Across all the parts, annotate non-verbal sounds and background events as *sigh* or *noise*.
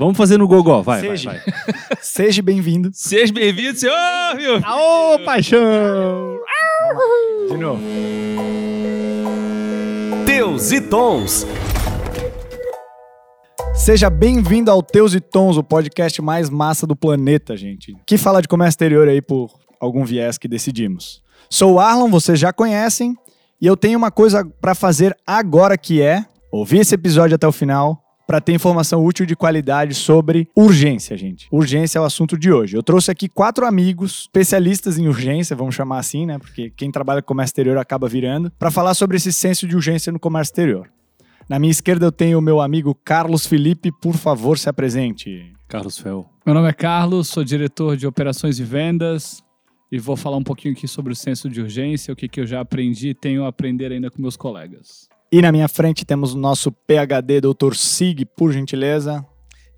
Vamos fazer no gogó, vai, Seja. vai, vai. *laughs* Seja bem-vindo. Seja bem-vindo, senhor! Viu? Aô, paixão! De novo. Teus e Tons. Seja bem-vindo ao Teus e Tons, o podcast mais massa do planeta, gente. Que fala de comércio exterior aí por algum viés que decidimos. Sou o Arlon, vocês já conhecem, e eu tenho uma coisa pra fazer agora que é ouvir esse episódio até o final para ter informação útil de qualidade sobre urgência, gente. Urgência é o assunto de hoje. Eu trouxe aqui quatro amigos especialistas em urgência, vamos chamar assim, né? Porque quem trabalha com comércio exterior acaba virando, para falar sobre esse senso de urgência no comércio exterior. Na minha esquerda eu tenho o meu amigo Carlos Felipe, por favor, se apresente. Carlos Fel. Meu nome é Carlos, sou diretor de operações e vendas e vou falar um pouquinho aqui sobre o senso de urgência, o que, que eu já aprendi e tenho a aprender ainda com meus colegas. E na minha frente temos o nosso PhD, Dr. Sig, por gentileza.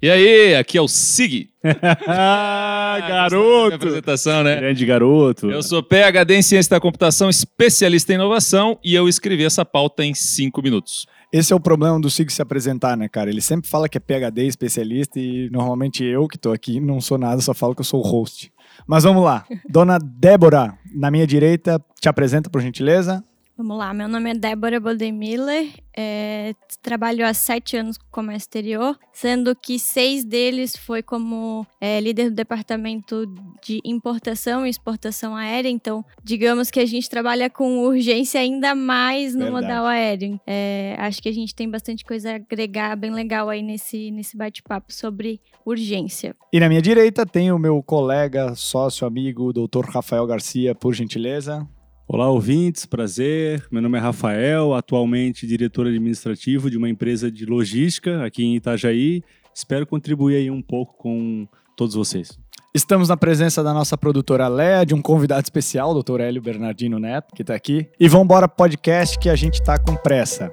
E aí, aqui é o Sig. *laughs* ah, garoto! apresentação, né? Grande garoto. Eu sou PhD em Ciência da Computação, especialista em inovação, e eu escrevi essa pauta em cinco minutos. Esse é o problema do Sig se apresentar, né, cara? Ele sempre fala que é PhD, especialista, e normalmente eu que tô aqui não sou nada, só falo que eu sou o host. Mas vamos lá. Dona Débora, na minha direita, te apresenta, por gentileza. Vamos lá, meu nome é Débora Bodemiller, é, trabalho há sete anos com comércio exterior, sendo que seis deles foi como é, líder do departamento de importação e exportação aérea, então digamos que a gente trabalha com urgência ainda mais no Verdade. modal aéreo. É, acho que a gente tem bastante coisa a agregar bem legal aí nesse, nesse bate-papo sobre urgência. E na minha direita tem o meu colega, sócio, amigo, Dr. Rafael Garcia, por gentileza. Olá, ouvintes, prazer. Meu nome é Rafael, atualmente diretor administrativo de uma empresa de logística aqui em Itajaí. Espero contribuir aí um pouco com todos vocês. Estamos na presença da nossa produtora Léa, de um convidado especial, Dr. Hélio Bernardino Neto, que tá aqui. E vambora pro podcast que a gente tá com pressa.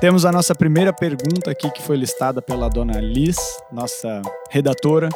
Temos a nossa primeira pergunta aqui que foi listada pela dona Liz, nossa redatora,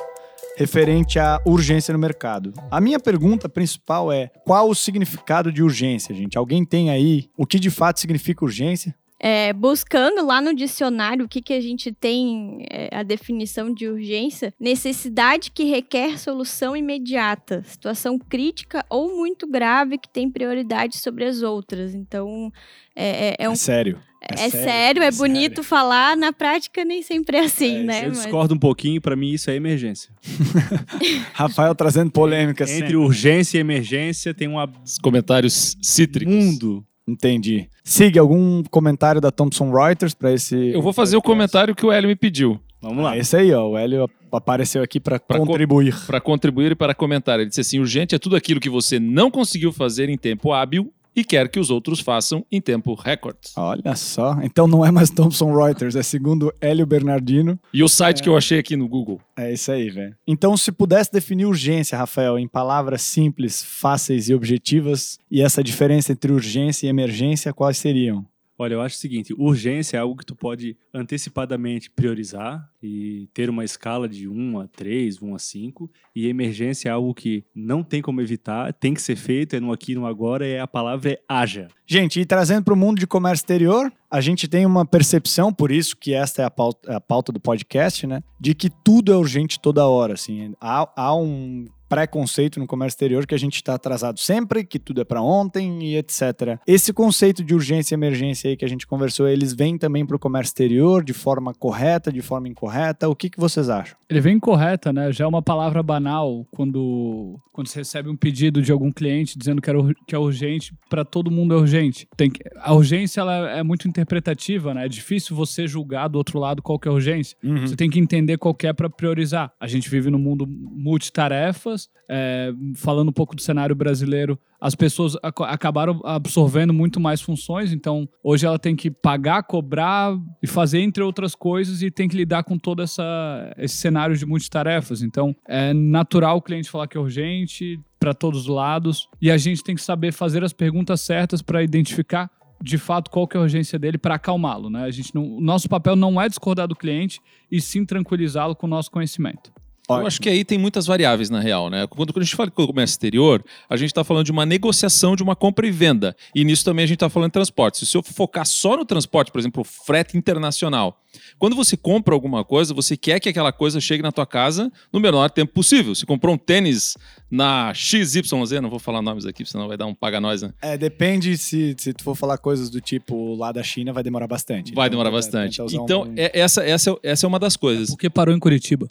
referente à urgência no mercado. A minha pergunta principal é: qual o significado de urgência, gente? Alguém tem aí o que de fato significa urgência? É, buscando lá no dicionário o que, que a gente tem é, a definição de urgência, necessidade que requer solução imediata, situação crítica ou muito grave que tem prioridade sobre as outras. Então, é, é- é um- É sério. É sério, é bonito falar, na prática nem sempre é assim, É, né? Eu Mas- discordo um pouquinho, para mim isso é emergência. *laughs* Rafael trazendo polêmica Entre sempre. urgência e emergência tem um Os comentários cítricos. mundo. Entendi. Siga algum comentário da Thomson Reuters para esse. Eu vou fazer o comentário que o Hélio me pediu, Vamos lá. Ah, esse aí, ó. O Hélio apareceu aqui para Pra co- contribuir. para contribuir e para comentar. Ele disse assim: urgente é tudo aquilo que você não conseguiu fazer em tempo hábil e quer que os outros façam em tempo recorde. Olha só. Então não é mais Thomson Reuters, é segundo Hélio Bernardino. E o site que eu achei aqui no Google. É isso aí, velho. Então, se pudesse definir urgência, Rafael, em palavras simples, fáceis e objetivas, e essa diferença entre urgência e emergência, quais seriam? Olha, eu acho o seguinte, urgência é algo que tu pode antecipadamente priorizar e ter uma escala de 1 a 3, 1 a 5, e emergência é algo que não tem como evitar, tem que ser feito, é no aqui e no agora, e a palavra é haja. Gente, e trazendo para o mundo de comércio exterior, a gente tem uma percepção, por isso que esta é a pauta, a pauta do podcast, né? De que tudo é urgente toda hora, assim. Há, há um preconceito no comércio exterior que a gente está atrasado sempre, que tudo é para ontem e etc. Esse conceito de urgência e emergência aí que a gente conversou, eles vêm também para o comércio exterior de forma correta, de forma incorreta? O que, que vocês acham? Ele vem correta, né? Já é uma palavra banal quando, quando você recebe um pedido de algum cliente dizendo que, era, que é urgente, para todo mundo é urgente. Tem que- a urgência ela é muito interpretativa, né? É difícil você julgar do outro lado qual que é a urgência. Você tem que entender qual que é para priorizar. A gente vive num mundo multitarefas, é, falando um pouco do cenário brasileiro, as pessoas ac- acabaram absorvendo muito mais funções, então hoje ela tem que pagar, cobrar e fazer entre outras coisas e tem que lidar com todo essa, esse cenário de multitarefas. Então é natural o cliente falar que é urgente para todos os lados e a gente tem que saber fazer as perguntas certas para identificar de fato qual que é a urgência dele para acalmá-lo, né? A gente não, o nosso papel não é discordar do cliente e sim tranquilizá-lo com o nosso conhecimento. Eu acho que aí tem muitas variáveis, na real, né? Quando, quando a gente fala de comércio exterior, a gente está falando de uma negociação de uma compra e venda. E nisso também a gente está falando de transporte. Se eu focar só no transporte, por exemplo, o frete internacional, Quando você compra alguma coisa, você quer que aquela coisa chegue na tua casa no menor tempo possível. Se comprou um tênis na XYZ, não vou falar nomes aqui, senão vai dar um paga nós, né? É, depende se, se tu for falar coisas do tipo lá da China, vai demorar bastante. Vai Então, demorar bastante. Então, um- é- essa, essa, essa é uma das coisas. Porque parou em Curitiba.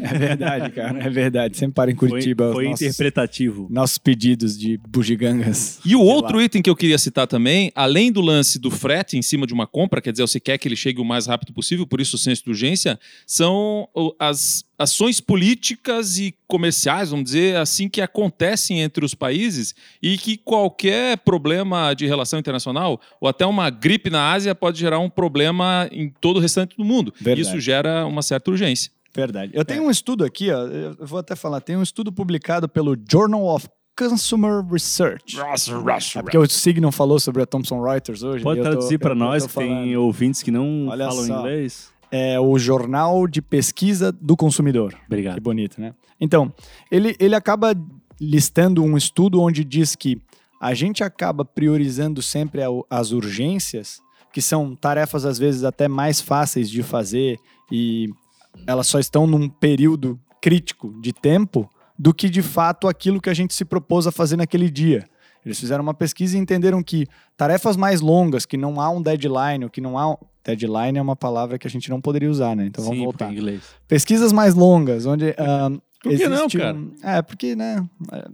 É *laughs* *laughs* verdade, cara. É verdade. Sempre para em Foi, Curitiba os foi nossos, interpretativo. nossos pedidos de bugigangas. E o Sei outro lá. item que eu queria citar também, além do lance do frete em cima de uma compra, quer dizer, você quer que ele chegue o mais rápido possível, por isso o senso de urgência, são as ações políticas e comerciais, vamos dizer assim, que acontecem entre os países e que qualquer problema de relação internacional ou até uma gripe na Ásia pode gerar um problema em todo o restante do mundo. Verdade. Isso gera uma certa urgência. Verdade. Eu tenho um estudo aqui, ó, eu vou até falar, tem um estudo publicado pelo Journal of Consumer Research. É porque o Signal falou sobre a Thomson Reuters hoje. Pode traduzir para nós, que tem ouvintes que não Olha falam só. inglês. É o Jornal de Pesquisa do Consumidor. Que Obrigado. bonito, né? Então, ele, ele acaba listando um estudo onde diz que a gente acaba priorizando sempre a- as urgências, que são tarefas às vezes até mais fáceis de fazer e elas só estão num período crítico de tempo, do que de fato aquilo que a gente se propôs a fazer naquele dia. Eles fizeram uma pesquisa e entenderam que tarefas mais longas, que não há um deadline, ou que não há. um- Deadline é uma palavra que a gente não poderia usar, né? Então vamos Sim, voltar em inglês. pesquisas mais longas, onde. ah, Por que não, cara? um- É, porque, né?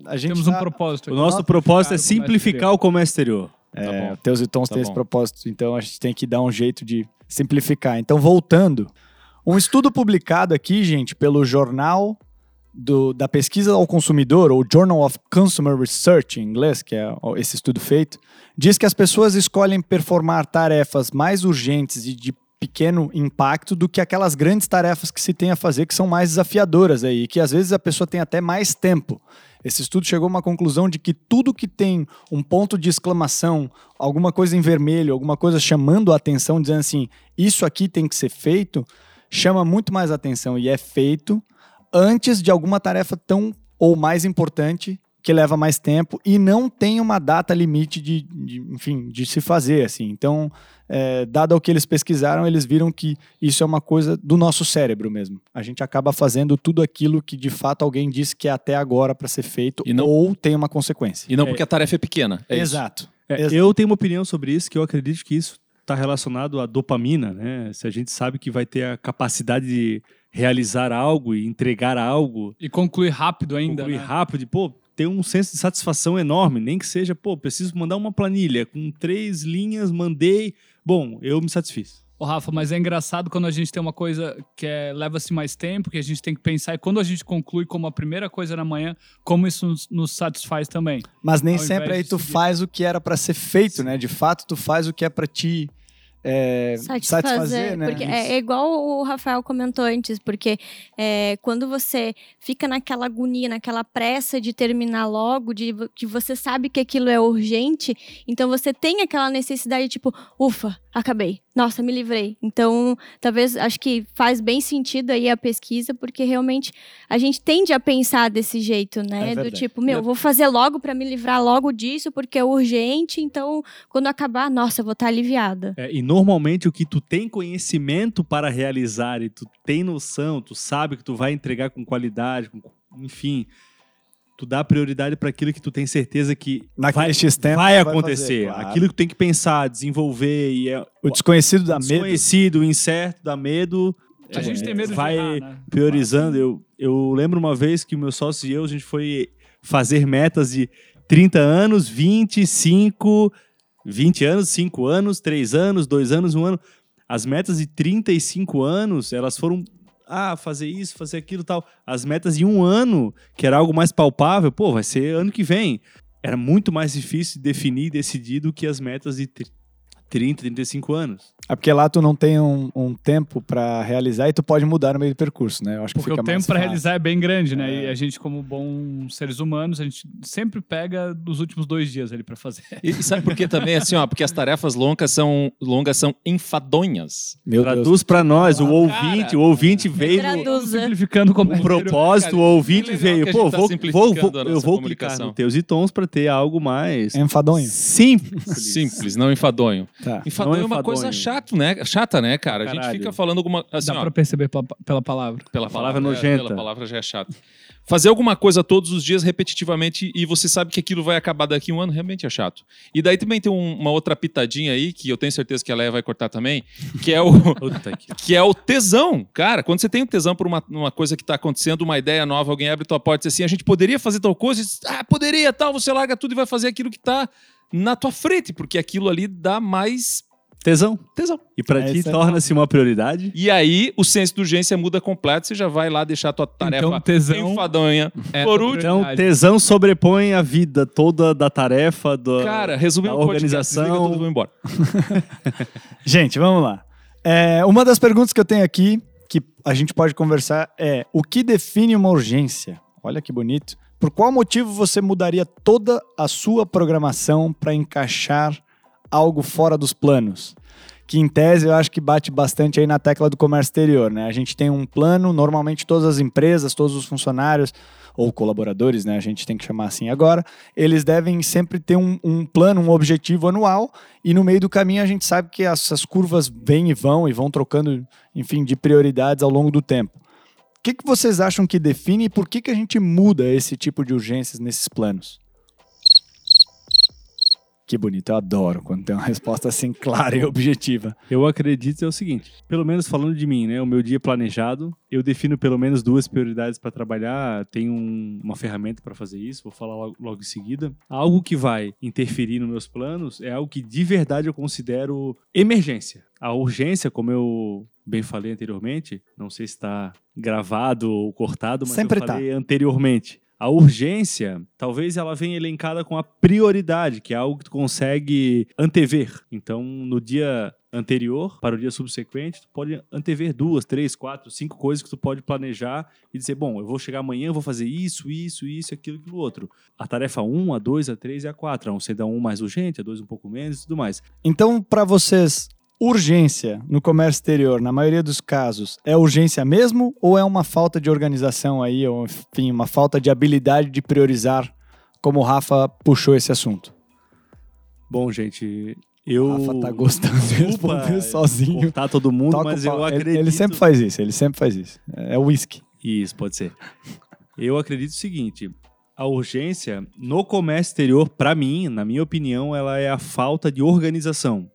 a- gente. Temos um tá- propósito. O aqui. nosso Nossa, propósito é o simplificar o comércio exterior. É, Tá bom. Teus e Tons Tá têm esse propósito, então a gente tem que dar um jeito de simplificar. Então, voltando. Um estudo publicado aqui, gente, pelo Jornal do- da Pesquisa ao Consumidor, ou Journal of Consumer Research, em inglês, que é esse estudo feito, diz que as pessoas escolhem performar tarefas mais urgentes e de pequeno impacto do que aquelas grandes tarefas que se tem a fazer, que são mais desafiadoras aí, e que às vezes a pessoa tem até mais tempo. Esse estudo chegou a uma conclusão de que tudo que tem um ponto de exclamação, alguma coisa em vermelho, alguma coisa chamando a atenção, dizendo assim, isso aqui tem que ser feito, chama muito mais atenção e é feito antes de alguma tarefa tão ou mais importante que leva mais tempo e não tem uma data limite de, de, enfim, de se fazer assim. Então, é, dado o que eles pesquisaram, eles viram que isso é uma coisa do nosso cérebro mesmo. A gente acaba fazendo tudo aquilo que de fato alguém disse que é até agora para ser feito E não- ou tem uma consequência. E não porque a tarefa é pequena. É isso. Exato. É, eu tenho uma opinião sobre isso, que eu acredito que isso está relacionado à dopamina, né? Se a gente sabe que vai ter a capacidade de realizar algo e entregar algo, E concluir rápido ainda. concluir né? rápido, e, pô, ter um senso de satisfação enorme, nem que seja, pô, preciso mandar uma planilha com três linhas, mandei, bom, eu me satisfiz. Ô, Rafa, mas é engraçado quando a gente tem uma coisa que é, leva-se mais tempo, que a gente tem que pensar, e quando a gente conclui como a primeira coisa na manhã, como isso nos, nos satisfaz também. Mas nem Ao sempre aí tu seguir. faz o que era para ser feito, né? De fato, tu faz o que é para te é, Satisfazer, satisfazer, né? porque é, é igual o Rafael comentou antes, porque é, quando você fica naquela agonia, naquela pressa de terminar logo, de que você sabe que aquilo é urgente, então você tem aquela necessidade tipo, ufa, acabei, nossa, me livrei. Então, talvez acho que faz bem sentido aí a pesquisa, porque realmente a gente tende a pensar desse jeito, né? É Do tipo, meu, É. vou fazer logo para me livrar logo disso, porque é urgente, então quando acabar, nossa, eu vou estar aliviada. É, e normalmente o que tu tem conhecimento para realizar e tu tem noção, tu sabe que tu vai entregar com qualidade, com- enfim, tu dá prioridade para aquilo que tu tem certeza que Naquele vai, X-tempo vai vai acontecer. fazer, claro. Aquilo que tu tem que pensar, desenvolver e é O desconhecido dá o medo. desconhecido, o incerto, dá medo. A gente É, tem medo vai de errar, né? priorizando. Eu, eu lembro uma vez que o meu sócio e eu, a gente foi fazer metas de 30 anos, 25, 20 anos, 5 anos, 3 anos, 2 anos, 1 ano. As metas de 35 anos, elas foram ah, fazer isso, fazer aquilo tal. As metas de um ano, que era algo mais palpável, pô, vai ser ano que vem. Era muito mais difícil definir e decidir do que as metas de tri- 30, 35 anos. É porque lá tu não tem um, um tempo pra realizar e tu pode mudar no meio do percurso, né? Eu acho que Porque fica o tempo para realizar é bem grande, né? É. E a gente, como bons seres humanos, a gente sempre pega dos últimos dois dias ali para fazer. E, e sabe por que também? Assim, ó, porque as tarefas longas são, longas são enfadonhas. Meu Deus. Traduz para nós, o Ah, ouvinte, cara. o ouvinte veio no, Traduza. Simplificando como um propósito, o ouvinte Que veio, que pô, tá vou, vou, eu vou clicar no teus e tons para ter algo mais enfadonho. simples. Simples, não enfadonho. Tá. Enfadonho Não é uma enfadonho. coisa chata, chato, né? Chata, né, cara? A gente Caralho. fica falando alguma. Assim, Dá ó, pra perceber pela, pela palavra. pela palavra é, nojenta. pela palavra já é chato. Fazer alguma coisa todos os dias repetitivamente e você sabe que aquilo vai acabar daqui a um ano, realmente é chato. E daí também tem um- uma outra pitadinha aí, que eu tenho certeza que a Leia vai cortar também, que é o, *laughs* que... é o tesão. Cara, quando você tem um tesão por uma, uma coisa que tá acontecendo, uma ideia nova, alguém abre tua porta e diz assim, a gente poderia fazer tal coisa, diz, ah, poderia, tal, você larga tudo e vai fazer aquilo que tá na tua frente, porque aquilo ali dá mais Tesão. tesão. E pra É, ti é torna-se uma prioridade. E aí, o senso de urgência muda completo, você já vai lá deixar a tua tarefa Então, tesão enfadonha. é Por último, Então, tesão sobrepõe a vida toda da tarefa, do... Cara, resumindo a o podcast, organização. desliga tudo e vou embora. *laughs* Gente, vamos lá. É, uma das perguntas que eu tenho aqui, que a gente pode conversar, é: o que define uma urgência? Olha que bonito. Por qual motivo você mudaria toda a sua programação para encaixar algo fora dos planos? Que em tese eu acho que bate bastante aí na tecla do comércio exterior, né? A gente tem um plano, normalmente todas as empresas, todos os funcionários ou colaboradores, né? A gente tem que chamar assim agora, eles devem sempre ter um, um plano, um objetivo anual e no meio do caminho a gente sabe que essas curvas vêm e vão e vão trocando, enfim, de prioridades ao longo do tempo. O que, que vocês acham que define e por que, que a gente muda esse tipo de urgências nesses planos? Que bonito, eu adoro quando tem uma resposta assim clara e objetiva. Eu acredito é o seguinte, pelo menos falando de mim, né? O meu dia planejado, eu defino pelo menos duas prioridades para trabalhar. Tenho um- uma ferramenta para fazer isso, vou falar logo, logo em seguida. Algo que vai interferir nos meus planos é algo que de verdade eu considero emergência. A urgência, como eu bem falei anteriormente, não sei se está gravado ou cortado, mas Sempre eu tá. falei anteriormente. A urgência, talvez ela venha elencada com a prioridade, que é algo que tu consegue antever. Então, no dia anterior para o dia subsequente, tu pode antever duas, três, quatro, cinco coisas que tu pode planejar e dizer, bom, eu vou chegar amanhã, vou fazer isso, isso, isso, aquilo, aquilo outro. A tarefa 1, a 2, a 3 e a 4. A 1 sendo a 1 mais urgente, a 2 um pouco menos e tudo mais. Então, para vocês, urgência no comércio exterior, na maioria dos casos, é urgência mesmo ou é uma falta de organização aí, ou enfim, uma falta de habilidade de priorizar, como o Rafa puxou esse assunto? Bom, gente, O eu... Rafa tá gostando de responder sozinho. cortar todo mundo, Toca mas o eu pau. Ele- acredito... Ele, sempre faz isso, ele sempre faz isso. É whisky. Isso, pode ser. Eu acredito o seguinte: a urgência no comércio exterior, para mim, na minha opinião, ela é a falta de organização.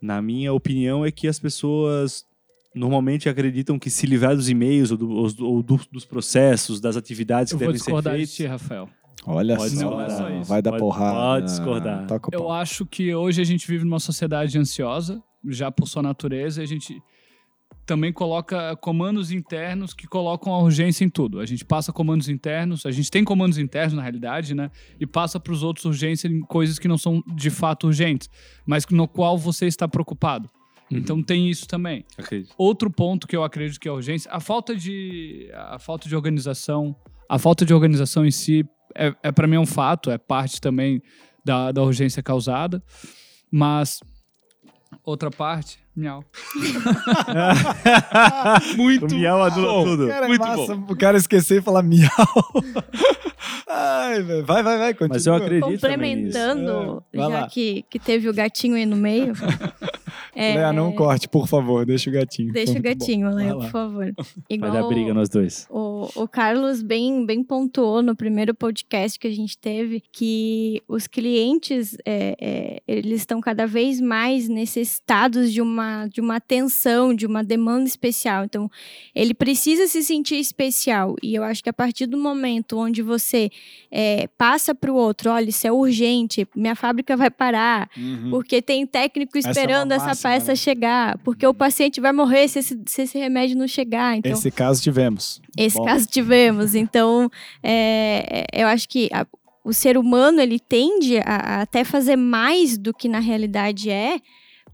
Na minha opinião, é que as pessoas normalmente acreditam que se livrar dos e-mails ou, do- ou do- dos processos, das atividades Eu que vou devem ser discordar de feitas. ti, Rafael. Olha Pode só, discordar. Não só vai dar Pode- porrada. pode discordar. Toca Eu acho que hoje a gente vive numa sociedade ansiosa, já por sua natureza, e a gente também coloca comandos internos que colocam a urgência em tudo. A gente passa comandos internos, a gente tem comandos internos na realidade, né? E passa para os outros urgência em coisas que não são de fato urgentes, mas no qual você está preocupado. Uhum. Então tem isso também. Acredito. Outro ponto que eu acredito que é urgência, a falta de a falta de organização, a falta de organização em si é, é para mim um fato, é parte também da, da urgência causada, mas outra parte, miau. *laughs* Muito O miau anula bom. tudo. Cara, é Muito massa o cara esquecer e falar miau. *laughs* Ai, velho. vai, vai, vai, continua. Mas eu acredito. Complementando, É, já lá. que, que teve o gatinho aí no meio. *laughs* é, Léa, não corte, por favor, deixa o gatinho. Deixa o gatinho, Vai Léa, por favor. *laughs* Vai Igual dar briga nós dois. O, o Carlos bem, bem pontuou no primeiro podcast que a gente teve que os clientes é, é, eles estão cada vez mais necessitados de uma, de uma atenção, de uma demanda especial. Então, ele precisa se sentir especial. E eu acho que a partir do momento onde você é, passa para o outro, olha, isso é urgente, minha fábrica vai parar, Uhum. porque tem técnico Essa é esperando essa peça né? chegar, porque o paciente vai morrer se esse, se esse remédio não chegar. Então, Esse caso tivemos. esse Bom. caso tivemos. Então, é, é, eu acho que a- o ser humano ele tende a, a até fazer mais do que na realidade é,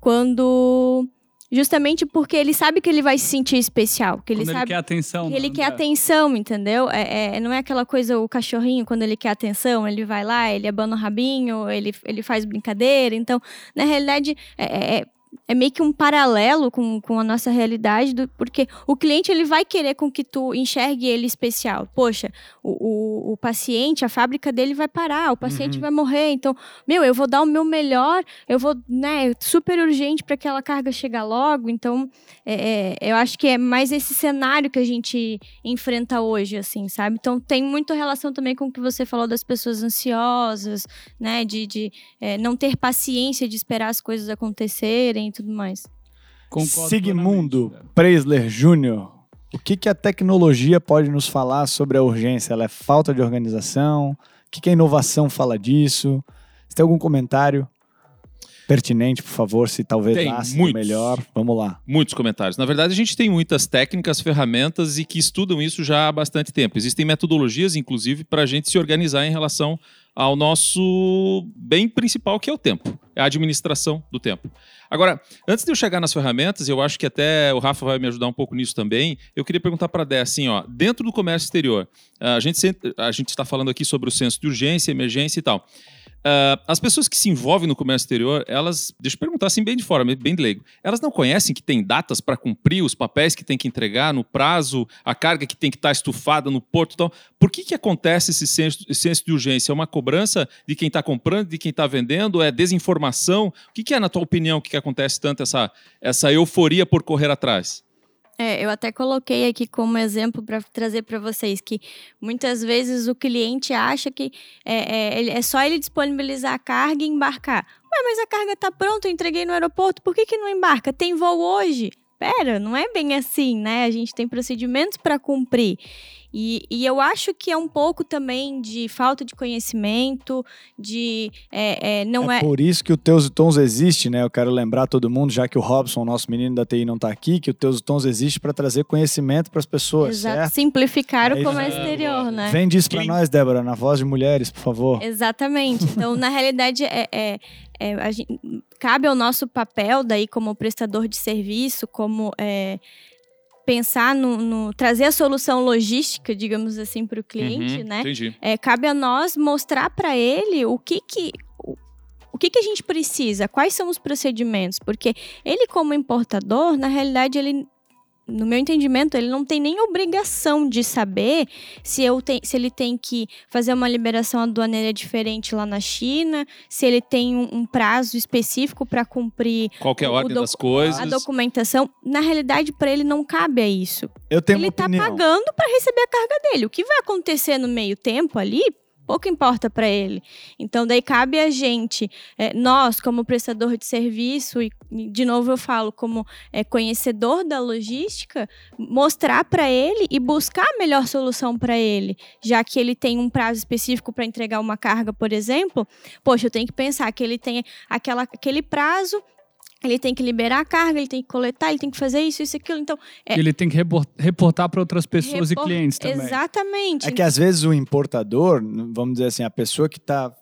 quando justamente porque ele sabe que ele vai se sentir especial, que ele Quando ele sabe quer atenção. que ele né? quer atenção, entendeu? É, é- não é aquela coisa, o cachorrinho, quando ele quer atenção, ele vai lá, ele abana o rabinho, ele, ele faz brincadeira. Então, na realidade, é, é- meio que um paralelo com, com a nossa realidade, do, porque o cliente ele vai querer com que tu enxergue ele especial. Poxa, o, o, o paciente, a fábrica dele vai parar, o paciente Uhum. vai morrer, então, meu, eu vou dar o meu melhor, eu vou, né, super urgente para aquela carga chegar logo. Então, é, é, eu acho que é mais esse cenário que a gente enfrenta hoje, assim, sabe? Então, tem muito relação também com o que você falou das pessoas ansiosas, né, de, de é, não ter paciência de esperar as coisas acontecerem e tudo mais. Concordo Sigmundo? Preisler Júnior, o que, que a tecnologia pode nos falar sobre a urgência? Ela é falta de organização? O que, que a inovação fala disso? Você tem algum comentário pertinente, por favor, se talvez Tem, nasce muitos. melhor? Vamos lá. Muitos comentários. Na verdade, a gente tem muitas técnicas, ferramentas e que estudam isso já há bastante tempo. Existem metodologias, inclusive, para a gente se organizar em relação ao nosso bem principal, que é o tempo. É a administração do tempo. Agora, antes de eu chegar nas ferramentas, eu acho que até o Rafa vai me ajudar um pouco nisso também. Eu queria perguntar para a Dé, assim, ó, dentro do comércio exterior, a gente a gente está falando aqui sobre o senso de urgência, emergência e tal. Ah, as pessoas que se envolvem no comércio exterior, elas, deixa eu perguntar assim bem de fora, bem de leigo, elas não conhecem que tem datas para cumprir, os papéis que tem que entregar no prazo, a carga que tem que estar estufada no porto e tal. Por que, que acontece esse senso, senso de urgência? É uma cobrança de quem está comprando, de quem está vendendo? É desinformação? O que, que é, na tua opinião, que, que acontece tanto essa, essa euforia por correr atrás? É, eu até coloquei aqui como exemplo para trazer para vocês que muitas vezes o cliente acha que é, é, é só ele disponibilizar a carga e embarcar. Ué, mas a carga tá pronta, eu entreguei no aeroporto, por que, que não embarca? Tem voo hoje? Pera, não é bem assim, né? A gente tem procedimentos para cumprir. E, e eu acho que é um pouco também de falta de conhecimento, de é, é, não é, é, por isso que o Teus e Tons existe, né? Eu quero lembrar todo mundo, já que o Robson, nosso menino da TI, não está aqui, que o Teus e Tons existe para trazer conhecimento para as pessoas, Exato, certo? simplificar É o comércio exterior, né? Vende isso para nós, Débora, na voz de mulheres, por favor. Exatamente. Então, na *laughs* realidade, é, é- é, a gen- cabe ao nosso papel daí como prestador de serviço, como é, pensar no, no- trazer a solução logística, digamos assim, para o cliente, Uhum, né? Entendi. É, cabe a nós mostrar para ele o que que o, o que que a gente precisa, quais são os procedimentos, porque ele como importador, na realidade ele no meu entendimento, ele não tem nem obrigação de saber se, eu tem, se ele tem que fazer uma liberação aduaneira diferente lá na China, se ele tem um, um prazo específico para cumprir Qual que a o ordem docu- das coisas? a documentação. Na realidade, para ele não cabe a isso Eu tenho ele tá opinião. pagando para receber a carga dele. O que vai acontecer no meio tempo ali, pouco importa para ele. Então, daí cabe a gente, eh, nós, como prestador de serviço, e de novo eu falo, como eh, conhecedor da logística, mostrar para ele e buscar a melhor solução para ele. Já que ele tem um prazo específico para entregar uma carga, por exemplo, poxa, eu tenho que pensar que ele tem aquela, aquele prazo. Ele tem que liberar a carga, ele tem que coletar, ele tem que fazer isso, isso, aquilo. Então, é- Ele tem que repor- reportar para outras pessoas Repor- e clientes também. Exatamente. É que às vezes o importador, vamos dizer assim, a pessoa que está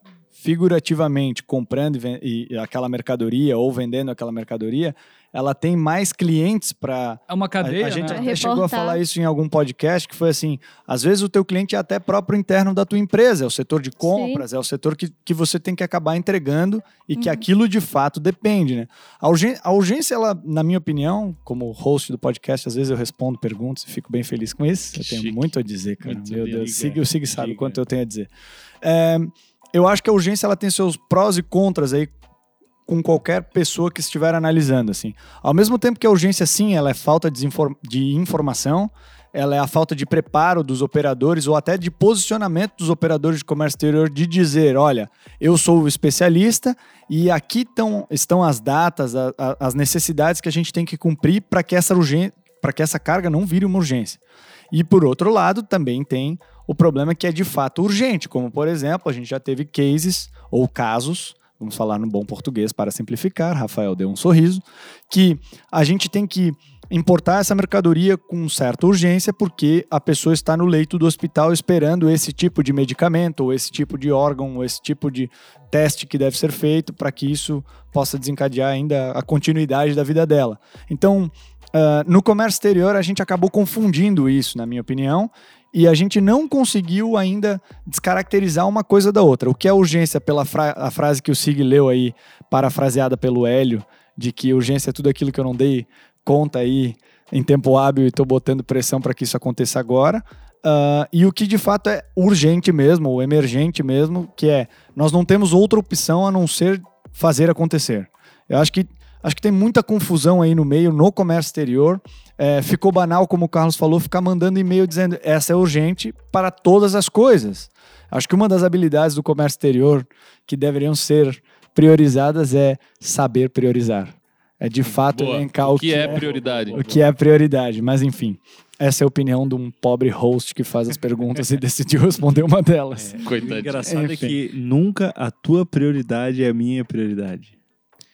figurativamente comprando e e, e aquela mercadoria ou vendendo aquela mercadoria, ela tem mais clientes para É uma A, cadeia, a gente né? até chegou a falar isso em algum podcast, que foi assim, às vezes o teu cliente é até próprio interno da tua empresa, é o setor de compras, é o setor que, que você tem que acabar entregando e que Uhum. aquilo de fato depende, né? A urgência, a urgência, ela, na minha opinião, como host do podcast, às vezes eu respondo perguntas e fico bem feliz com isso. Que eu tenho chique. muito a dizer, cara. Muito Meu Deus, diga, Sig, o Sig sabe diga. quanto eu tenho a dizer. É, eu acho que a urgência ela tem seus prós e contras aí com qualquer pessoa que estiver analisando, assim. Ao mesmo tempo que a urgência, sim, ela é falta de, desinfor- de informação, ela é a falta de preparo dos operadores ou até de posicionamento dos operadores de comércio exterior de dizer, olha, eu sou o especialista e aqui tão, estão as datas, a- a- as necessidades que a gente tem que cumprir para que essa urgência, para que essa carga não vire uma urgência. E por outro lado, também tem o problema que é de fato urgente, como por exemplo, a gente já teve cases ou casos, vamos falar no bom português para simplificar, Rafael deu um sorriso, que a gente tem que importar essa mercadoria com certa urgência porque a pessoa está no leito do hospital esperando esse tipo de medicamento, ou esse tipo de órgão, ou esse tipo de teste que deve ser feito para que isso possa desencadear ainda a continuidade da vida dela. Então, ah, no comércio exterior, a gente acabou confundindo isso, na minha opinião, e a gente não conseguiu ainda descaracterizar uma coisa da outra. O que é urgência pela fra- a frase que o Sig leu aí, parafraseada pelo Hélio, de que urgência é tudo aquilo que eu não dei conta aí em tempo hábil e estou botando pressão para que isso aconteça agora. Uh, e o que de fato é urgente mesmo, ou emergente mesmo, que é nós não temos outra opção a não ser fazer acontecer. Eu acho que, acho que tem muita confusão aí no meio, no comércio exterior. É, ficou banal, como o Carlos falou, ficar mandando e-mail dizendo essa é urgente para todas as coisas. Acho que uma das habilidades do comércio exterior que deveriam ser priorizadas é saber priorizar. É de fato Boa. elencar o o que é prioridade. o que é prioridade. Mas enfim, essa é a opinião de um pobre host que faz as perguntas e *laughs* decidiu responder uma delas. O Coitadinho. engraçado é Enfim. que nunca a tua prioridade é a minha prioridade.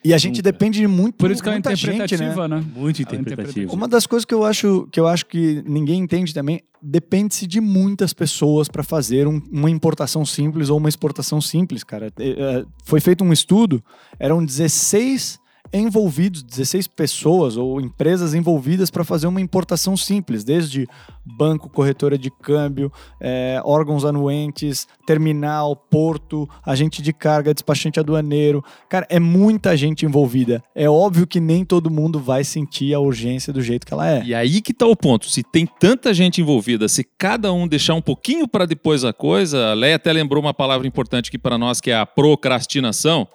E a gente Nunca. depende de muito Por isso que ela é muita gente, né? interpretativa, né? Muito é interpretativo. Uma das coisas que eu acho que eu acho que ninguém entende também, depende-se de muitas pessoas para fazer um- uma importação simples ou uma exportação simples, cara. É, é, Foi feito um estudo, eram 16 envolvidos, 16 pessoas ou empresas envolvidas para fazer uma importação simples, desde banco, corretora de câmbio, é, órgãos anuentes, terminal, porto, agente de carga, despachante aduaneiro. Cara, é muita gente envolvida. É óbvio que nem todo mundo vai sentir a urgência do jeito que ela é. E aí que tá o ponto. Se tem tanta gente envolvida, se cada um deixar um pouquinho para depois a coisa, a Leia até lembrou uma palavra importante aqui para nós, que é a procrastinação.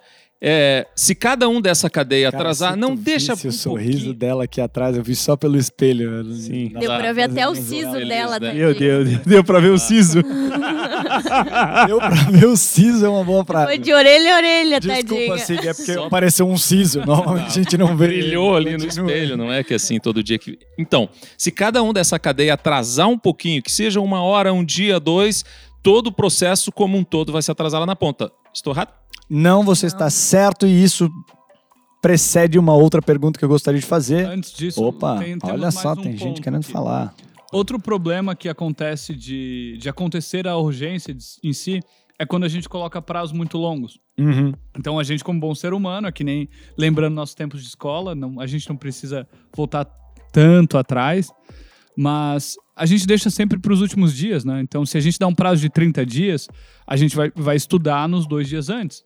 É, se cada um dessa cadeia Cara, atrasar, não deixa visse o um sorriso pouquinho. dela aqui atrás, eu vi só pelo espelho. Sim. Não Deu pra ver até o siso dela, né? Meu. Deus, *laughs* deu pra ver o siso. *laughs* Deu pra ver o siso, é uma boa frase. Foi de orelha a orelha, Desculpa, tadinha. Sig, é porque *laughs* apareceu um siso. Normalmente a gente não vê. Brilhou ali no Continua. espelho, não é que assim todo dia que. Então, se cada um dessa cadeia atrasar um pouquinho, que seja uma hora, um dia, dois, todo o processo como um todo vai se atrasar lá na ponta. Estou errado? Não, você está certo e isso precede uma outra pergunta que eu gostaria de fazer. Antes disso, Opa, tem- olha só, um tem gente querendo aqui. falar. Outro problema que acontece de, de acontecer a urgência de- em si é quando a gente coloca prazos muito longos. Uhum. Então a gente, como bom ser humano, é que nem lembrando nossos tempos de escola, não, a gente não precisa voltar tanto atrás, mas a gente deixa sempre para os últimos dias, né? Então, se a gente dá um prazo de 30 dias, a gente vai, vai estudar nos dois dias antes.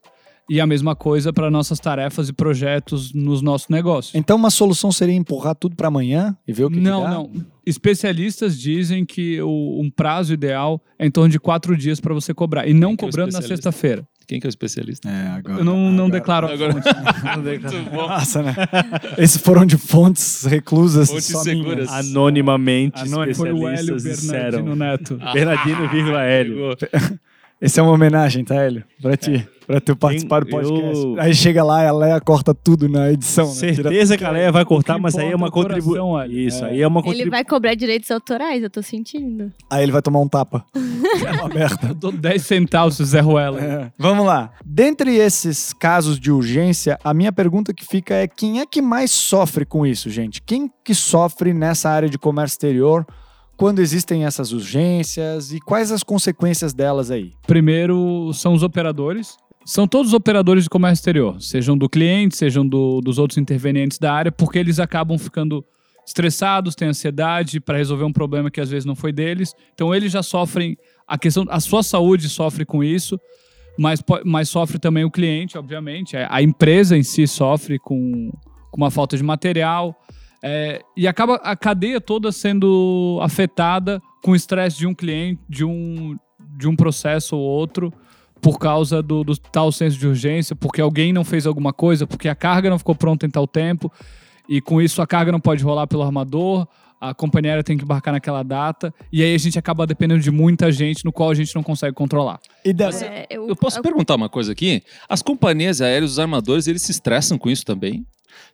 E a mesma coisa para nossas tarefas e projetos nos nossos negócios. Então, uma solução seria empurrar tudo para amanhã e ver o que não, que dá? não. Especialistas dizem que o, um prazo ideal é em torno de quatro dias para você cobrar. E não é cobrando na sexta-feira. Quem que é o especialista? É, agora. Eu não, não agora- declaro Agora- fonte. *laughs* Muito bom. Nossa, né? Esses foram de fontes reclusas. Fontes seguras. minhas. Anonimamente, Anônimo foi o Hélio especialistas Bernardino disseram. Neto. Bernardino, vírgula Hélio. Esse é uma homenagem, tá, Hélio? Pra ti. Pra tu participar do eu- podcast. Aí chega lá e a Leia corta tudo na edição, né? Tira- Certeza que a Leia vai cortar, mas aí é uma é contribuição. Isso, É. aí é uma Ele contribuição. vai cobrar direitos autorais, eu tô sentindo. Aí ele vai tomar um tapa. *laughs* Aberta. Eu dou 10 centavos, Zé Ruela. É. Vamos lá. Dentre esses casos de urgência, a minha pergunta que fica é quem é que mais sofre com isso, gente? Quem que sofre nessa área de comércio exterior quando existem essas urgências e quais as consequências delas aí? Primeiro são os operadores. São todos os operadores de comércio exterior, sejam do cliente, sejam do- dos outros intervenientes da área, porque eles acabam ficando estressados, têm ansiedade para resolver um problema que às vezes não foi deles. Então eles já sofrem a questão, a sua saúde sofre com isso, mas, mas sofre também o cliente, obviamente. A empresa em si sofre com, com uma falta de material. É, e acaba a cadeia toda sendo afetada com o estresse de um cliente, de um, de um processo ou outro, por causa do, do tal senso de urgência, porque alguém não fez alguma coisa, porque a carga não ficou pronta em tal tempo, e com isso a carga não pode rolar pelo armador, a companhia aérea tem que embarcar naquela data, e aí a gente acaba dependendo de muita gente, no qual a gente não consegue controlar. E dessa... É, Eu posso perguntar uma coisa aqui? As companhias aéreas, os armadores, eles se estressam com isso também?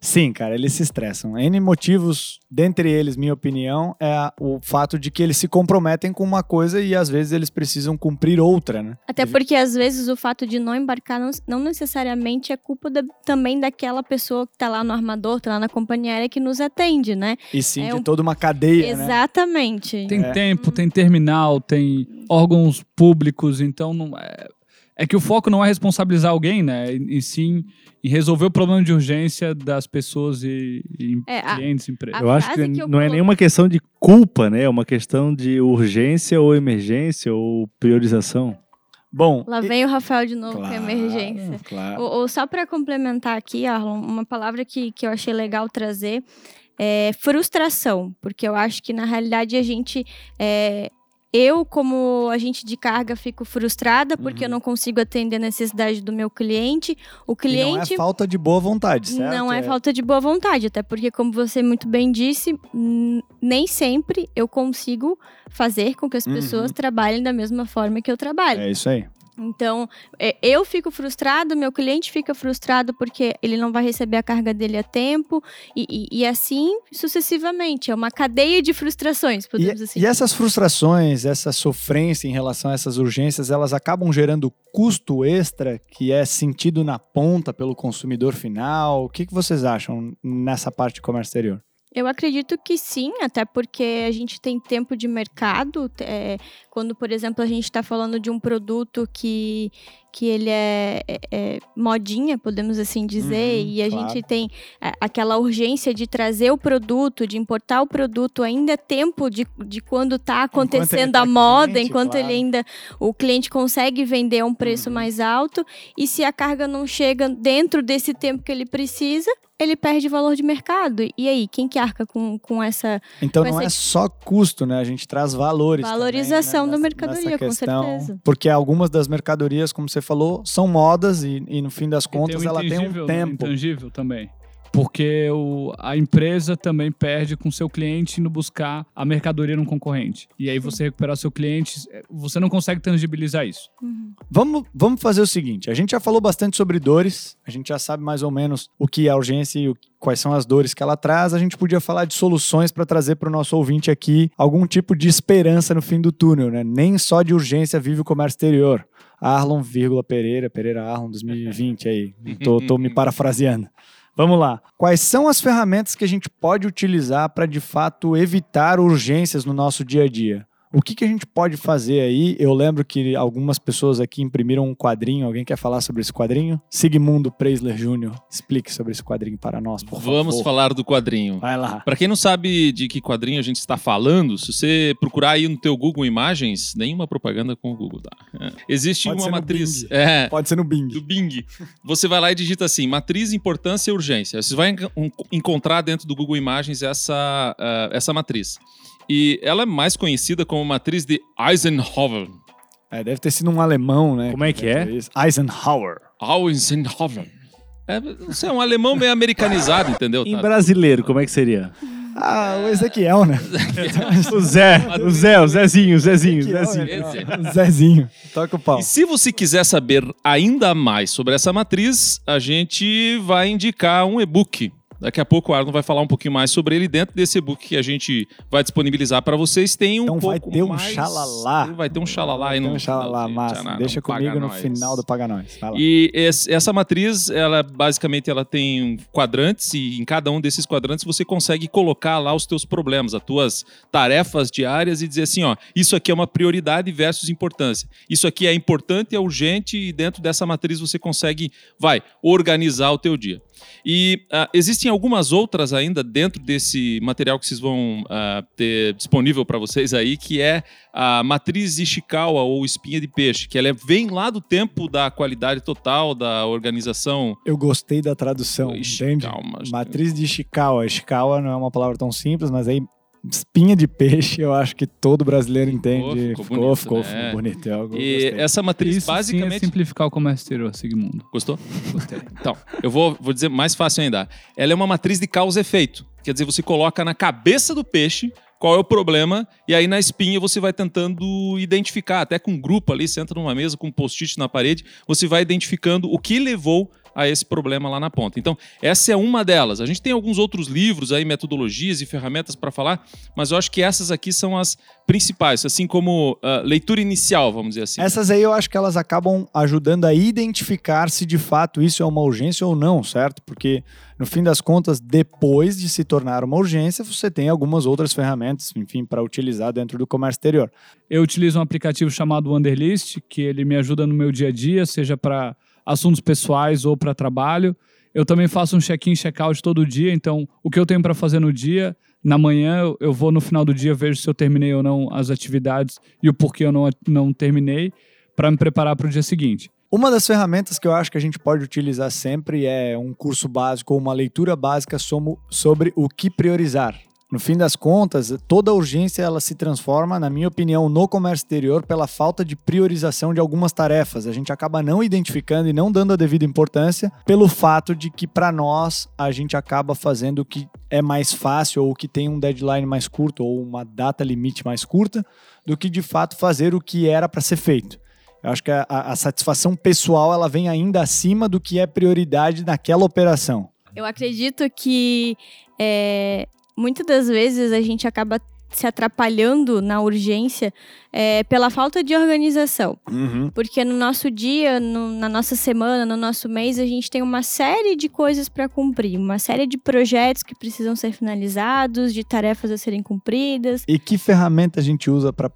Sim, cara, eles se estressam. N motivos, dentre eles, minha opinião, é o fato de que eles se comprometem com uma coisa e às vezes eles precisam cumprir outra, né? Até porque às vezes o fato de não embarcar não, não necessariamente é culpa da- também daquela pessoa que tá lá no armador, tá lá na companhia aérea que nos atende, né? E sim, É de um- toda uma cadeia, né? Exatamente. Tem É. tempo, tem terminal, tem órgãos públicos, então não é, é que o foco não é responsabilizar alguém, né? E, e sim em resolver o problema de urgência das pessoas e, e É, a- clientes, empresas. a Eu acho que, que eu não é nenhuma questão de culpa, né? É uma questão de urgência ou emergência ou priorização. Bom, Lá e- vem o Rafael de novo com a Claro, emergência. Claro. Ou, ou só para complementar aqui, Arlon, uma palavra que, que eu achei legal trazer é frustração, porque eu acho que na realidade a gente. é, eu, como agente de carga, fico frustrada porque eu não consigo atender a necessidade do meu cliente. O E cliente. não é falta de boa vontade, certo? Não é falta de boa vontade, até porque, como você muito bem disse, nem sempre eu consigo fazer com que as Uhum. pessoas trabalhem da mesma forma que eu trabalho. É isso aí. Então, é, eu fico frustrado, meu cliente fica frustrado porque ele não vai receber a carga dele a tempo, e, e- e assim sucessivamente. É uma cadeia de frustrações, podemos E, assim e essas frustrações, essa sofrência em relação a essas urgências, elas acabam gerando custo extra que é sentido na ponta pelo consumidor final. O que, que vocês acham nessa parte de comércio exterior? Eu acredito que sim, até porque a gente tem tempo de mercado. é, quando, por exemplo, a gente está falando de um produto que, que ele é, é- é modinha, podemos assim dizer, Uhum, e a claro. gente tem aquela urgência de trazer o produto, de importar o produto, ainda é tempo de, de quando está acontecendo tá a moda, enquanto claro. ele ainda o cliente consegue vender a um preço Uhum. mais alto, e se a carga não chega dentro desse tempo que ele precisa, ele perde valor de mercado. E aí, quem que arca com, com essa Então Com não essa- é só custo, né? A gente traz valores. também, Valorização né? da mercadoria, nessa com questão. certeza. Porque algumas das mercadorias, como você falou, são modas e, e no fim das tem contas o ela tem um né? tempo. Intangível também. Porque o, a empresa também perde com seu cliente indo buscar a mercadoria num concorrente. E aí você recuperar seu cliente, você não consegue tangibilizar isso. Uhum. Vamos, vamos fazer o seguinte: a gente já falou bastante sobre dores, a gente já sabe mais ou menos o que é a urgência e o- quais são as dores que ela traz. A gente podia falar de soluções para trazer para o nosso ouvinte aqui algum tipo de esperança no fim do túnel, né? Nem só de urgência vive o comércio exterior. Arlon, vírgula, Pereira, Pereira Arlon 2020 aí. Tô, tô me parafraseando. Vamos lá. Quais são as ferramentas que a gente pode utilizar para de fato evitar urgências no nosso dia a dia? O que, que a gente pode fazer aí? Eu lembro que algumas pessoas aqui imprimiram um quadrinho. Alguém quer falar sobre esse quadrinho? Sigmundo Preisler Jr., explique sobre esse quadrinho para nós, por Vamos favor. falar do quadrinho. Vai lá. Pra quem não sabe de que quadrinho a gente está falando, se você procurar aí no teu Google Imagens, nenhuma propaganda com o Google, tá? É. Existe Pode ser uma no matriz. Bing. É, Pode ser no Bing. do Bing. Você vai lá e digita assim: matriz, importância e urgência. Você vai enc- encontrar dentro do Google Imagens essa, ah, essa matriz. E ela é mais conhecida como matriz de Eisenhower. É, deve ter sido um alemão, né? Como é que é? Eisenhower. Eisenhower. É, não sei, é um alemão meio americanizado, entendeu? Em Tá? brasileiro, como é que seria? Ah, o Ezequiel, né? *laughs* O Zé, o Zé, o Zezinho, o Zezinho, o Zezinho. né? O Zezinho. Toca o pau. E se você quiser saber ainda mais sobre essa matriz, a gente vai indicar um e-book. Daqui a pouco o Arno vai falar um pouquinho mais sobre ele. Dentro desse e-book que a gente vai disponibilizar para vocês, tem um Então vai pouco ter um mais- xalalá. Vai ter um xalalá aí no um xalala finalzinho. massa. Deixa comigo no final do Paga Nós. Vai lá. E essa matriz, ela basicamente ela tem quadrantes e em cada um desses quadrantes você consegue colocar lá os teus problemas, as tuas tarefas diárias e dizer assim, ó, isso aqui é uma prioridade versus importância. Isso aqui é importante, é urgente e dentro dessa matriz você consegue, vai, organizar o teu dia. E ah, existem algumas outras ainda dentro desse material que vocês vão ah, ter disponível para vocês aí, que é a matriz Ishikawa ou espinha de peixe, que ela é- vem lá do tempo da qualidade total da organização. Eu gostei da tradução, Ishikawa, entende? Matriz de Ishikawa. Ishikawa não é uma palavra tão simples, mas aí espinha de peixe eu acho que todo brasileiro entende. ficou ficou, bonito, ficou, né? ficou bonito. Eu E gostei. essa matriz Isso sim é basicamente. simplificar o comércio exterior, Sigmundo. Gostou? Gostei. *laughs* Então, eu vou, vou dizer mais fácil ainda. Ela é uma matriz de causa e efeito. Quer dizer, você coloca na cabeça do peixe qual é o problema, e aí na espinha você vai tentando identificar, até com um grupo ali, você entra numa mesa com um post-it na parede, você vai identificando o que levou a esse problema lá na ponta. Então, essa é uma delas. A gente tem alguns outros livros aí, metodologias e ferramentas para falar, mas eu acho que essas aqui são as principais, assim como ah, leitura inicial, vamos dizer assim. Essas aí eu acho que elas acabam ajudando a identificar se de fato isso é uma urgência ou não, certo? Porque no fim das contas, depois de se tornar uma urgência, você tem algumas outras ferramentas, enfim, para utilizar dentro do comércio exterior. Eu utilizo um aplicativo chamado Wanderlist, que ele me ajuda no meu dia a dia, seja para assuntos pessoais ou para trabalho. Eu também faço um check-in, check-out todo dia, então o que eu tenho para fazer no dia, na manhã eu- vou no final do dia, vejo se eu terminei ou não as atividades e o porquê eu não, não terminei, para me preparar para o dia seguinte. Uma das ferramentas que eu acho que a gente pode utilizar sempre é um curso básico ou uma leitura básica sobre o que priorizar. No fim das contas, toda urgência ela se transforma, na minha opinião, no comércio exterior pela falta de priorização de algumas tarefas. A gente acaba não identificando e não dando a devida importância pelo fato de que para nós a gente acaba fazendo o que é mais fácil ou que tem um deadline mais curto ou uma data limite mais curta do que de fato fazer o que era para ser feito. Eu acho que a, a- a satisfação pessoal ela vem ainda acima do que é prioridade naquela operação. Eu acredito que é, muitas das vezes a gente acaba se atrapalhando na urgência é, pela falta de organização. Porque no nosso dia, no- na nossa semana, no nosso mês, a gente tem uma série de coisas para cumprir, uma série de projetos que precisam ser finalizados, de tarefas a serem cumpridas. E que ferramenta a gente usa para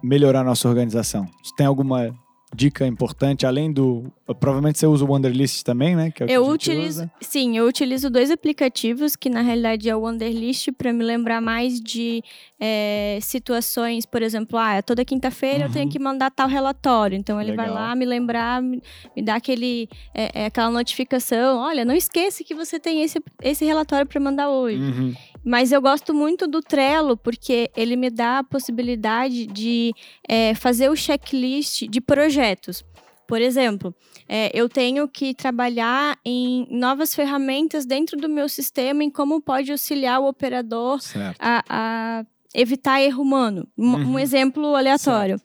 melhorar a nossa organização? Você tem alguma dica importante além do provavelmente você usa o Wonderlist também, né? É Eu utilizo, usa. sim, eu utilizo dois aplicativos que na realidade é o Wanderlist para me lembrar mais de é, situações, por exemplo, ah, toda quinta-feira eu tenho Uhum. que mandar tal relatório, então ele vai Legal. lá me lembrar, me, me dá aquele é, é, aquela notificação, olha, não esqueça que você tem esse, esse relatório para mandar hoje. Uhum. Mas eu gosto muito do Trello, porque ele me dá a possibilidade de é, fazer o checklist de projetos. Por exemplo, é, eu tenho que trabalhar em novas ferramentas dentro do meu sistema, em como pode auxiliar o operador a, a evitar erro humano. Um, um Uhum. exemplo aleatório.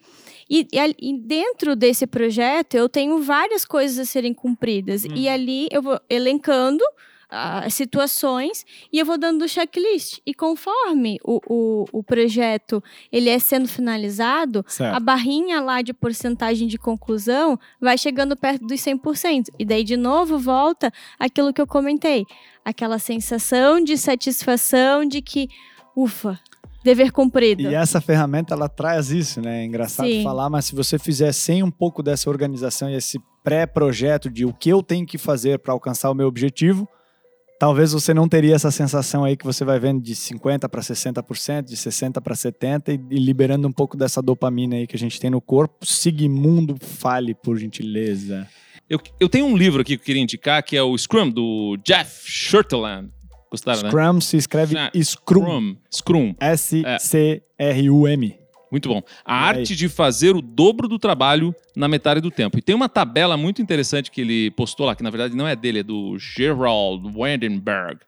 E, e e dentro desse projeto, eu tenho várias coisas a serem cumpridas. E Uhum. ali eu vou elencando as situações e eu vou dando o checklist. E conforme o, o, o projeto ele é sendo finalizado, a Certo. barrinha lá de porcentagem de conclusão vai chegando perto dos 100%. E daí, de novo, volta aquilo que eu comentei. Aquela sensação de satisfação de que, ufa, dever cumprido. E essa ferramenta ela traz isso, né? É engraçado Sim. falar, mas se você fizer sem um pouco dessa organização e esse pré-projeto de o que eu tenho que fazer para alcançar o meu objetivo, talvez você não teria essa sensação aí que você vai vendo de 50 para 60%, de 60 para 70 e, e liberando um pouco dessa dopamina aí que a gente tem no corpo. Sigmundo, fale por gentileza. Eu, eu tenho um livro aqui que eu queria indicar, que é o Scrum, do Jeff Shurtleland. Gostaram, né? Scrum se escreve Ah, Scrum. Scrum. S-C-R-U-M. Muito bom. A arte de fazer o dobro do trabalho na metade do tempo. E tem uma tabela muito interessante que ele postou lá, que na verdade não é dele, é do Gerald Wandenberg.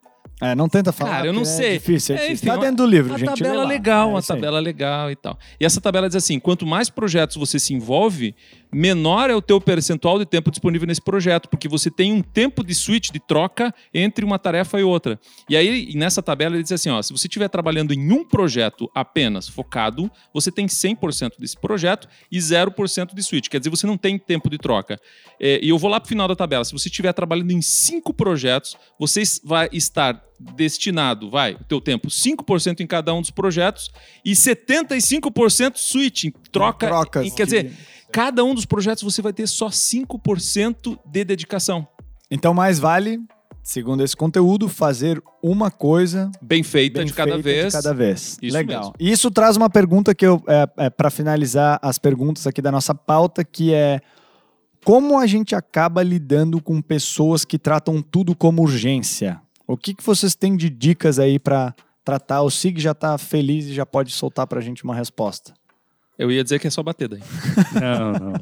É, não tenta falar. Cara, eu não porque sei. É difícil, é É, difícil. enfim, tá uma- dentro do livro, Uma gente. lê tabela legal, É uma aí. tabela legal e tal. E essa tabela diz assim: quanto mais projetos você se envolve, menor é o teu percentual de tempo disponível nesse projeto, porque você tem um tempo de switch, de troca entre uma tarefa e outra. E aí, nessa tabela, ele diz assim: ó, se você estiver trabalhando em um projeto apenas focado, você tem 100% desse projeto e 0% de switch. Quer dizer, você não tem tempo de troca. É, e eu vou lá para o final da tabela. Se você estiver trabalhando em cinco projetos, você vai estar destinado, vai, o teu tempo, 5% em cada um dos projetos e 75% switch, em troca. Trocas. em- quer dizer, cada um dos projetos você vai ter só 5% de dedicação. Então, mais vale, segundo esse conteúdo, fazer uma coisa Bem feita bem de cada feita vez. De cada vez. Isso Legal. mesmo. E isso traz uma pergunta que eu, é, é, para finalizar as perguntas aqui da nossa pauta, que é como a gente acaba lidando com pessoas que tratam tudo como urgência? O que, que vocês têm de dicas aí para tratar? O Sig já tá feliz e já pode soltar pra gente uma resposta. Eu ia dizer que é só bater daí. Não, não.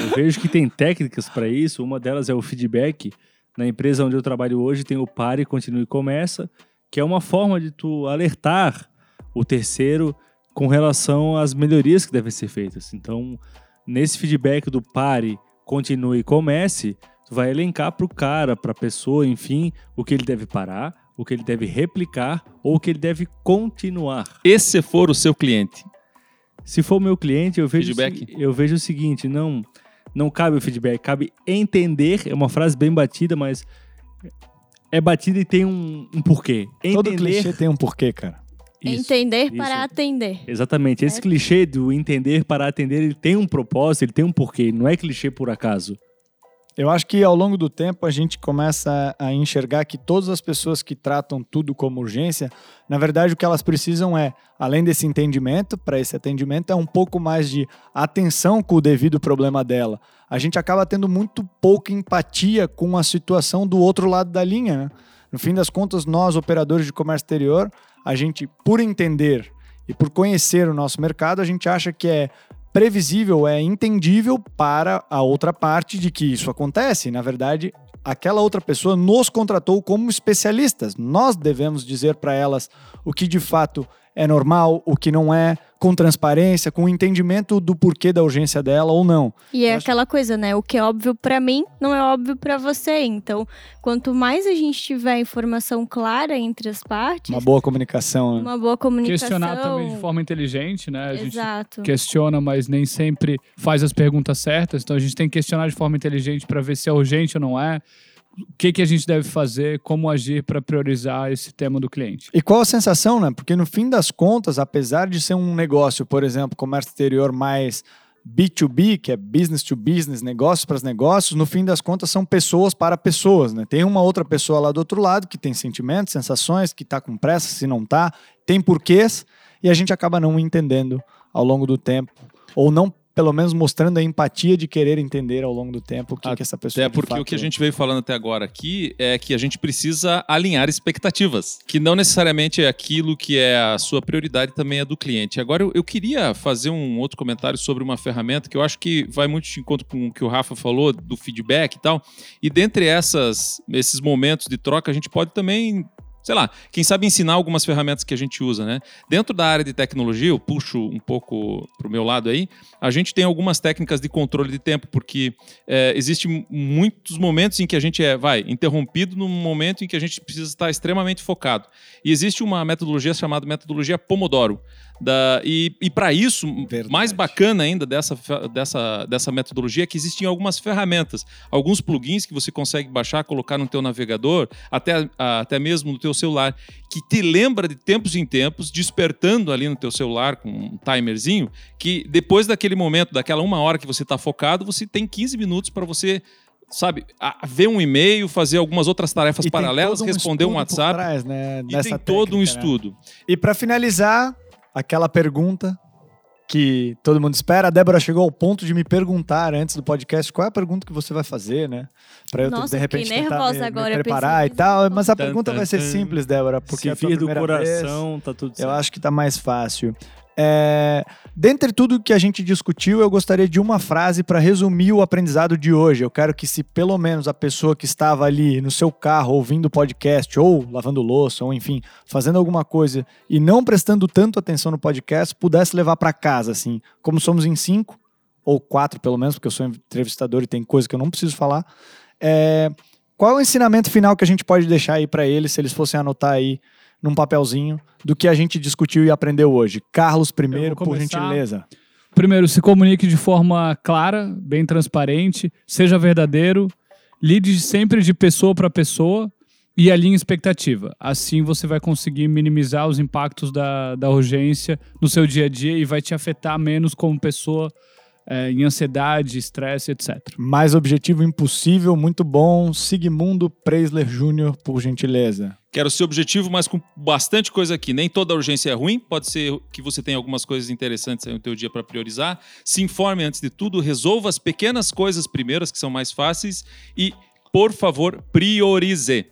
Eu vejo que tem técnicas para isso. Uma delas é o feedback. Na empresa onde eu trabalho hoje tem o pare, continue e começa, que é uma forma de tu alertar o terceiro com relação às melhorias que devem ser feitas. Então, nesse feedback do pare, continue e comece, vai elencar para o cara, para a pessoa, enfim, o que ele deve parar, o que ele deve replicar ou o que ele deve continuar. E se for o seu cliente? Se for meu cliente, eu vejo, o Feedback? eu vejo o seguinte, não não cabe o feedback, cabe entender, é uma frase bem batida, mas é batida e tem um, um porquê. Todo Entender clichê tem um porquê, cara. isso, Entender isso. para atender. Exatamente. Esse É. clichê do entender para atender, ele tem um propósito, ele tem um porquê, não é clichê por acaso. Eu acho que ao longo do tempo a gente começa a enxergar que todas as pessoas que tratam tudo como urgência, na verdade o que elas precisam é, além desse entendimento, para esse atendimento, é um pouco mais de atenção com o devido problema dela. A gente acaba tendo muito pouca empatia com a situação do outro lado da linha. Né? No fim das contas, nós, operadores de comércio exterior, a gente, por entender e por conhecer o nosso mercado, a gente acha que é previsível, é entendível para a outra parte de que isso acontece. Na verdade, aquela outra pessoa nos contratou como especialistas. Nós devemos dizer para elas o que de fato é normal, o que não é, com transparência, com entendimento do porquê da urgência dela ou não. E é aquela coisa, né? O que é óbvio para mim não é óbvio para você. Então, quanto mais a gente tiver informação clara entre as partes, uma boa comunicação, né? uma boa comunicação. Questionar também de forma inteligente, né? A gente Exato. questiona, mas nem sempre faz as perguntas certas. Então a gente tem que questionar de forma inteligente para ver se é urgente ou não é o que, que a gente deve fazer, como agir para priorizar esse tema do cliente. E qual a sensação, né? Porque no fim das contas, apesar de ser um negócio, por exemplo, comércio exterior mais B2B, que é business to business, negócios para negócios, no fim das contas são pessoas para pessoas, né? Tem uma outra pessoa lá do outro lado que tem sentimentos, sensações, que está com pressa, se não está, tem porquês, e a gente acaba não entendendo ao longo do tempo, ou não pelo menos mostrando a empatia de querer entender ao longo do tempo o que, que essa pessoa Até porque o que a gente veio falando até agora aqui é que a gente precisa alinhar expectativas, que não necessariamente é aquilo que é a sua prioridade também é do cliente. Agora eu, eu queria fazer um outro comentário sobre uma ferramenta que eu acho que vai muito de encontro com o que o Rafa falou do feedback e tal. E dentre essas esses momentos de troca a gente pode também sei lá, quem sabe ensinar algumas ferramentas que a gente usa, né? Dentro da área de tecnologia, eu puxo um pouco para o meu lado aí, a gente tem algumas técnicas de controle de tempo, porque é, existe muitos momentos em que a gente é, vai, interrompido num momento em que a gente precisa estar extremamente focado. E existe uma metodologia chamada metodologia Pomodoro. Da, e e para isso, Verdade. mais bacana ainda dessa, dessa, dessa metodologia é que existem algumas ferramentas, alguns plugins que você consegue baixar, colocar no teu navegador, até, até mesmo no teu celular, que te lembra de tempos em tempos, despertando ali no teu celular com um timerzinho, que depois daquele momento, daquela uma hora que você está focado, você tem 15 minutos para você sabe, ver um e-mail, fazer algumas outras tarefas e paralelas, um responder um WhatsApp. Trás, né, e tem todo um né? estudo. E para finalizar, aquela pergunta que todo mundo espera. A Débora chegou ao ponto de me perguntar antes do podcast qual é a pergunta que você vai fazer, né? Para eu, Nossa, de repente, tentar me, agora, me preparar e tal. Mas a pergunta tan, vai ser tan. simples, Débora, porque Se é a tua vir do primeira vez. coração, tá tudo certo. Eu acho que tá mais fácil. É, dentre tudo que a gente discutiu, eu gostaria de uma frase para resumir o aprendizado de hoje. Eu quero que, se pelo menos a pessoa que estava ali no seu carro ouvindo o podcast, ou lavando louça, ou enfim, fazendo alguma coisa e não prestando tanto atenção no podcast, pudesse levar para casa, assim, como somos em cinco, ou quatro pelo menos, porque eu sou entrevistador e tem coisa que eu não preciso falar. É, qual é o ensinamento final que a gente pode deixar aí para eles, se eles fossem anotar aí num papelzinho do que a gente discutiu e aprendeu hoje. Carlos, primeiro, por gentileza. Primeiro, se comunique de forma clara, bem transparente, seja verdadeiro, lide sempre de pessoa para pessoa e alinhe expectativa. Assim você vai conseguir minimizar os impactos da, da urgência no seu dia a dia e vai te afetar menos como pessoa é, em ansiedade, estresse, etc. Mais objetivo impossível, muito bom. Sigmundo Preisler Jr., por gentileza. Quero ser objetivo, mas com bastante coisa aqui. Nem toda urgência é ruim, pode ser que você tenha algumas coisas interessantes no teu dia para priorizar. Se informe antes de tudo, resolva as pequenas coisas primeiras, que são mais fáceis, e, por favor, priorize.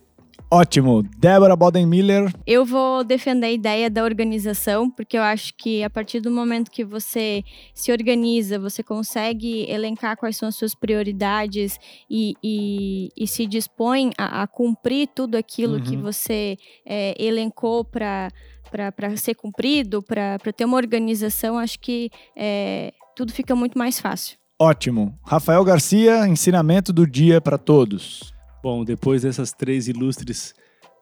Ótimo. Débora Boden-Miller. Eu vou defender a ideia da organização, porque eu acho que a partir do momento que você se organiza, você consegue elencar quais são as suas prioridades e, e, e se dispõe a, a cumprir tudo aquilo que Uhum. você é, elencou para para ser cumprido, para ter uma organização, acho que é, tudo fica muito mais fácil. Ótimo. Rafael Garcia, ensinamento do dia para todos. Bom, depois dessas três ilustres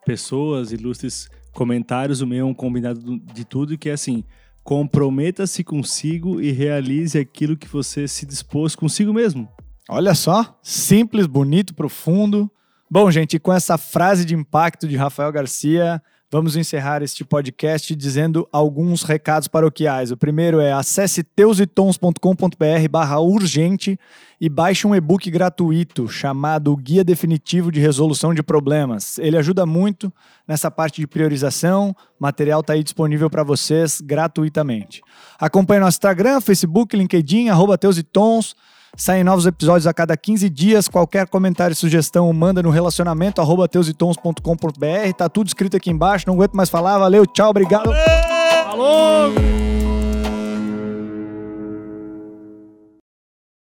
pessoas, ilustres comentários, o meu é um combinado do- de tudo que é assim: comprometa-se consigo e realize aquilo que você se dispôs consigo mesmo. Olha só, simples, bonito, profundo. Bom, gente, com essa frase de impacto de Rafael Garcia, vamos encerrar este podcast dizendo alguns recados paroquiais. O primeiro é acesse teusitons.com.br barra urgente e baixe um e-book gratuito chamado Guia Definitivo de Resolução de Problemas. Ele ajuda muito nessa parte de priorização. O material está aí disponível para vocês gratuitamente. Acompanhe nosso Instagram, Facebook, LinkedIn, arroba teusitons. Saem novos episódios a cada 15 dias. Qualquer comentário e sugestão, manda no relacionamento arroba teusitons.com.br. Tá tudo escrito aqui embaixo. Não aguento mais falar. Valeu, tchau, obrigado. Falou!